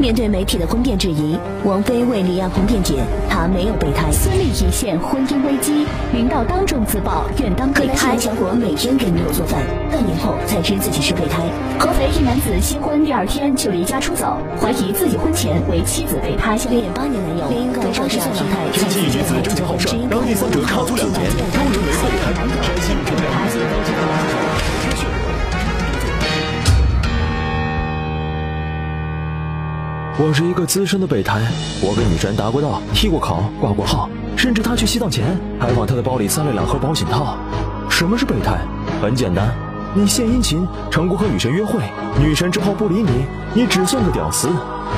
面对媒体的婚变质疑，王菲为李亚鹏辩解，她没有备胎。孙俪一线婚姻危机，领导当众自曝愿当备胎。小伙每天给女友做饭，半年后才知自己是备胎。合肥一男子新婚第二天就离家出走，怀疑自己婚前为妻子备胎。恋八年男友，另一个八十岁老太，近期一女子争强好胜，让第三者卡足两年，都沦为备胎。山西五平两我是一个资深的备胎，我跟女神打过道，踢过考，挂过号，甚至她去西藏前还往她的包里塞了两盒保险套。什么是备胎？很简单，你献殷勤，成功和女神约会，女神之后不理你，你只算个屌丝。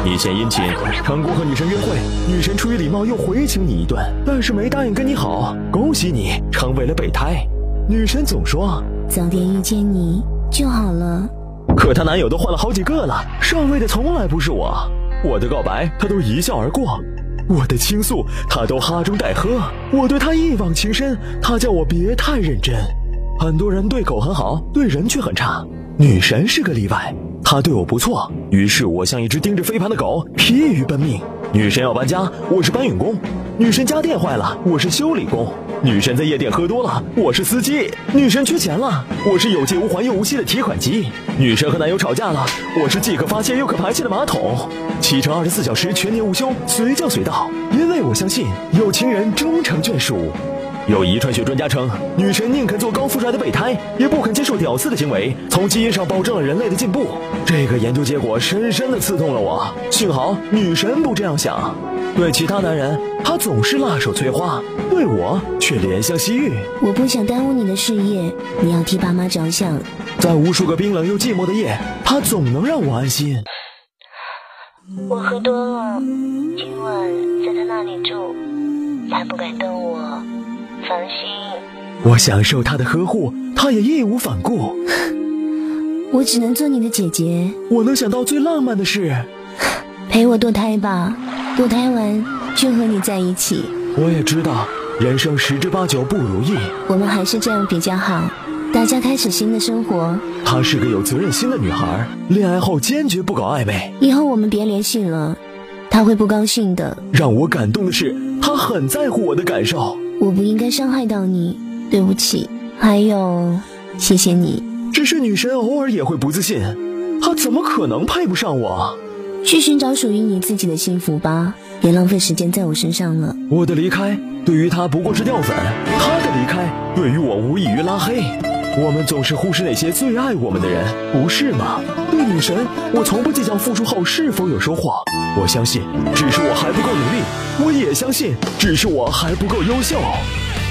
你献殷勤，成功和女神约会，女神出于礼貌又回请你一顿，但是没答应跟你好，恭喜你成为了备胎。女神总说早点遇见你就好了，可她男友都换了好几个了，上位的从来不是我。我的告白，他都一笑而过；我的倾诉，他都哈中带喝。我对他一往情深，他叫我别太认真。很多人对狗很好，对人却很差。女神是个例外，她对我不错，于是我像一只盯着飞盘的狗，疲于奔命。女神要搬家，我是搬运工；女神家电坏了，我是修理工。女神在夜店喝多了，我是司机；女神缺钱了，我是有借无还又无息的提款机；女神和男友吵架了，我是既可发泄又可排泄的马桶。七乘二十四小时，全年无休，随叫随到，因为我相信有情人终成眷属。有遗传学专家称，女神宁肯做高富帅的备胎，也不肯接受屌丝的行为，从基因上保证了人类的进步。这个研究结果深深的刺痛了我。幸好女神不这样想。对其他男人，他总是辣手摧花；对我却怜香惜玉。我不想耽误你的事业，你要替爸妈着想。在无数个冰冷又寂寞的夜，他总能让我安心。我喝多了，今晚在他那里住，他不敢动我，放心。我享受他的呵护，他也义无反顾。我只能做你的姐姐。我能想到最浪漫的事，陪我堕胎吧。堕胎完就和你在一起。我也知道，人生十之八九不如意。我们还是这样比较好。大家开始新的生活。她是个有责任心的女孩，恋爱后坚决不搞暧昧。以后我们别联系了，她会不高兴的。让我感动的是，她很在乎我的感受。我不应该伤害到你，对不起。还有，谢谢你。只是女神偶尔也会不自信，她怎么可能配不上我？去寻找属于你自己的幸福吧，别浪费时间在我身上了。我的离开对于他不过是掉粉，他的离开对于我无异于拉黑。我们总是忽视那些最爱我们的人，不是吗？对女神，我从不计较付出后是否有收获。我相信，只是我还不够努力；我也相信，只是我还不够优秀。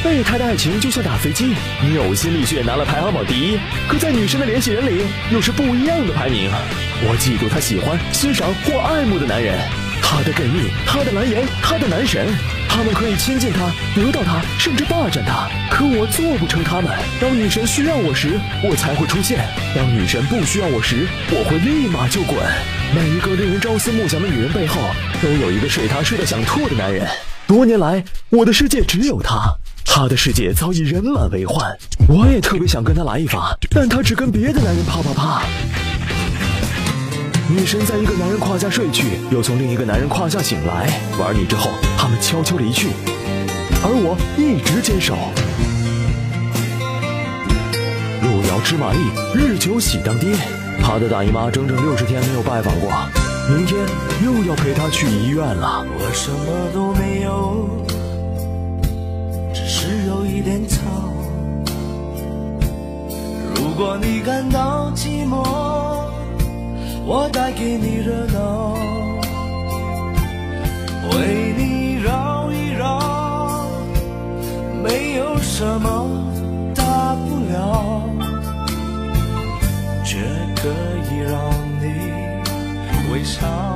备胎的爱情就像打飞机，你呕心沥血拿了排行榜第一，可在女神的联系人里又是不一样的排名。我嫉妒她喜欢、欣赏或爱慕的男人，她的更蜜，她的蓝颜，她的男神，他们可以亲近她，得到她，甚至霸占她。可我做不成他们。当女神需要我时，我才会出现；当女神不需要我时，我会立马就滚。每一个令人朝思暮想的女人背后，都有一个睡她睡得想吐的男人。多年来，我的世界只有他。他的世界早已人满为患，我也特别想跟他来一发，但他只跟别的男人啪啪啪。女神在一个男人胯下睡去，又从另一个男人胯下醒来，玩腻之后，他们悄悄离去，而我一直坚守。路遥知马力，日久喜当爹。他的大姨妈整整六十天没有拜访过，明天又要陪他去医院了。我什么都没有只有。一点草。如果你感到寂寞，我带给你热闹，为你绕一绕，没有什么大不了，却可以让你微笑。